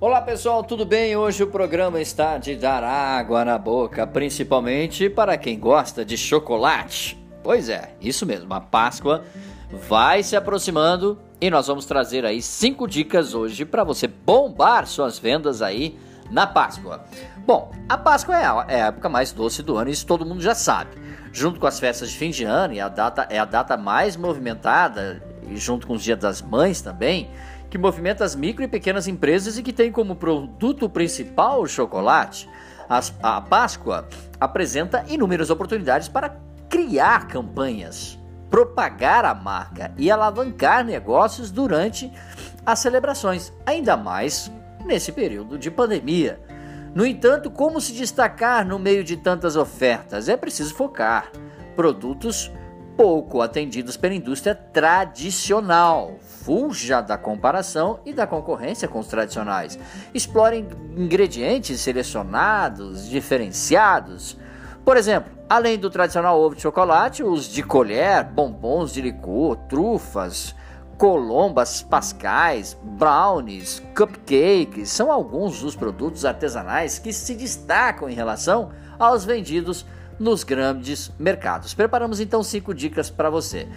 Olá pessoal, tudo bem? Hoje o programa está de dar água na boca, principalmente para quem gosta de chocolate. Pois é, isso mesmo, a Páscoa vai se aproximando e nós vamos trazer aí cinco dicas hoje para você bombar suas vendas aí na Páscoa. Bom, a Páscoa é a, é época mais doce do ano, isso todo mundo já sabe. Junto com as festas de fim de ano, e a data é a data mais movimentada, e junto com os Dia das Mães também, que movimenta as micro e pequenas empresas e que tem como produto principal o chocolate. A Páscoa apresenta inúmeras oportunidades para criar campanhas, propagar a marca e alavancar negócios durante as celebrações, ainda mais nesse período de pandemia. No entanto, como se destacar no meio de tantas ofertas? É preciso focar. Produtos pouco atendidos pela indústria tradicional. Fuja da comparação e da concorrência com os tradicionais. Explore ingredientes selecionados, diferenciados. Por exemplo, além do tradicional ovo de chocolate, os de colher, bombons de licor, trufas, colombas pascais, brownies, cupcakes são alguns dos produtos artesanais que se destacam em relação aos vendidos nos grandes mercados. Preparamos então cinco dicas para você.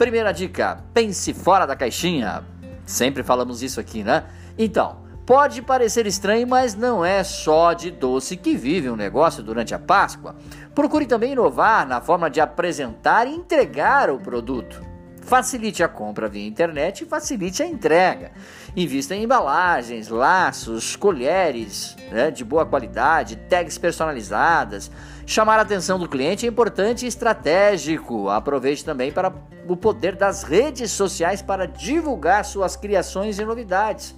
Primeira dica: pense fora da caixinha. Sempre falamos isso aqui, né? Então, pode parecer estranho, mas não é só de doce que vive um negócio durante a Páscoa. Procure também inovar na forma de apresentar e entregar o produto. Facilite a compra via internet e facilite a entrega. Invista em embalagens, laços, colheres né, de boa qualidade, tags personalizadas. Chamar a atenção do cliente é importante e estratégico. Aproveite também para o poder das redes sociais para divulgar suas criações e novidades.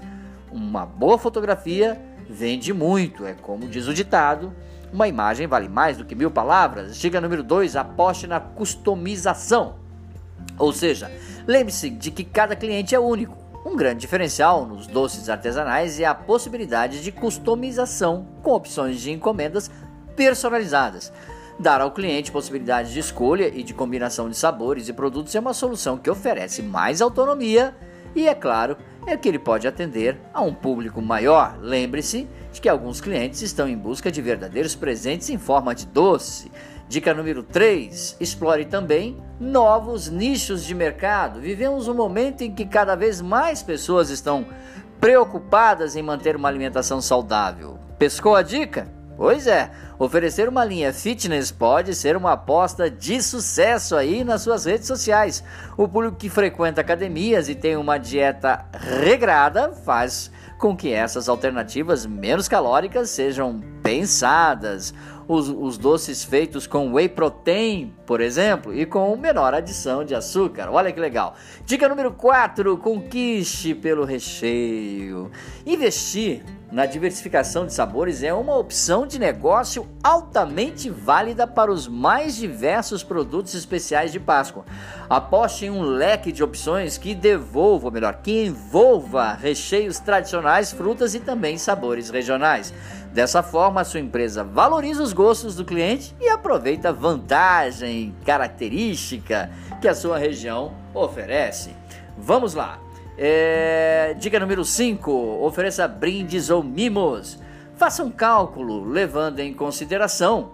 Uma boa fotografia vende muito, é como diz o ditado. Uma imagem vale mais do que mil palavras. Dica número 2: aposte na customização. Ou seja, lembre-se de que cada cliente é único. Um grande diferencial nos doces artesanais é a possibilidade de customização com opções de encomendas personalizadas. Dar ao cliente possibilidade de escolha e de combinação de sabores e produtos é uma solução que oferece mais autonomia e, é claro, é que ele pode atender a um público maior. Lembre-se de que alguns clientes estão em busca de verdadeiros presentes em forma de doce. Dica número 3: explore também novos nichos de mercado. Vivemos um momento em que cada vez mais pessoas estão preocupadas em manter uma alimentação saudável. Pescou a dica? Pois é, oferecer uma linha fitness pode ser uma aposta de sucesso aí nas suas redes sociais. O público que frequenta academias e tem uma dieta regrada faz com que essas alternativas menos calóricas sejam pensadas. Os, os, doces feitos com whey protein, por exemplo, e com menor adição de açúcar. Olha que legal. Dica número 4: conquiste pelo recheio. Investir na diversificação de sabores é uma opção de negócio altamente válida para os mais diversos produtos especiais de Páscoa. Aposte em um leque de opções que devolva, ou melhor, que envolva recheios tradicionais, frutas e também sabores regionais. Dessa forma, a sua empresa valoriza os gostos do cliente e aproveita a vantagem característica que a sua região oferece. Vamos lá! É, dica número 5: ofereça brindes ou mimos. Faça um cálculo levando em consideração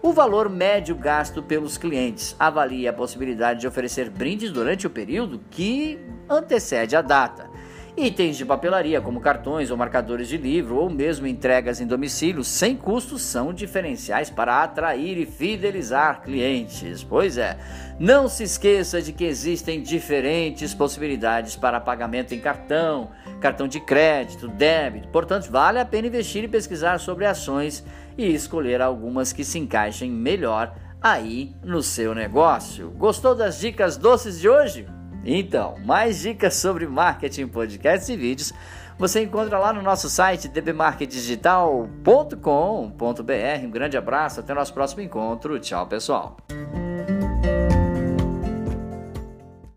o valor médio gasto pelos clientes. Avalie a possibilidade de oferecer brindes durante o período que antecede a data. Itens de papelaria, como cartões ou marcadores de livro, ou mesmo entregas em domicílio sem custos, são diferenciais para atrair e fidelizar clientes. Pois é, não se esqueça de que existem diferentes possibilidades para pagamento em cartão, cartão de crédito, débito. Portanto, vale a pena investir e pesquisar sobre ações e escolher algumas que se encaixem melhor aí no seu negócio. Gostou das dicas doces de hoje? Então, mais dicas sobre marketing, podcasts e vídeos você encontra lá no nosso site dbmarketdigital.com.br. Um grande abraço, até o nosso próximo encontro. Tchau, pessoal.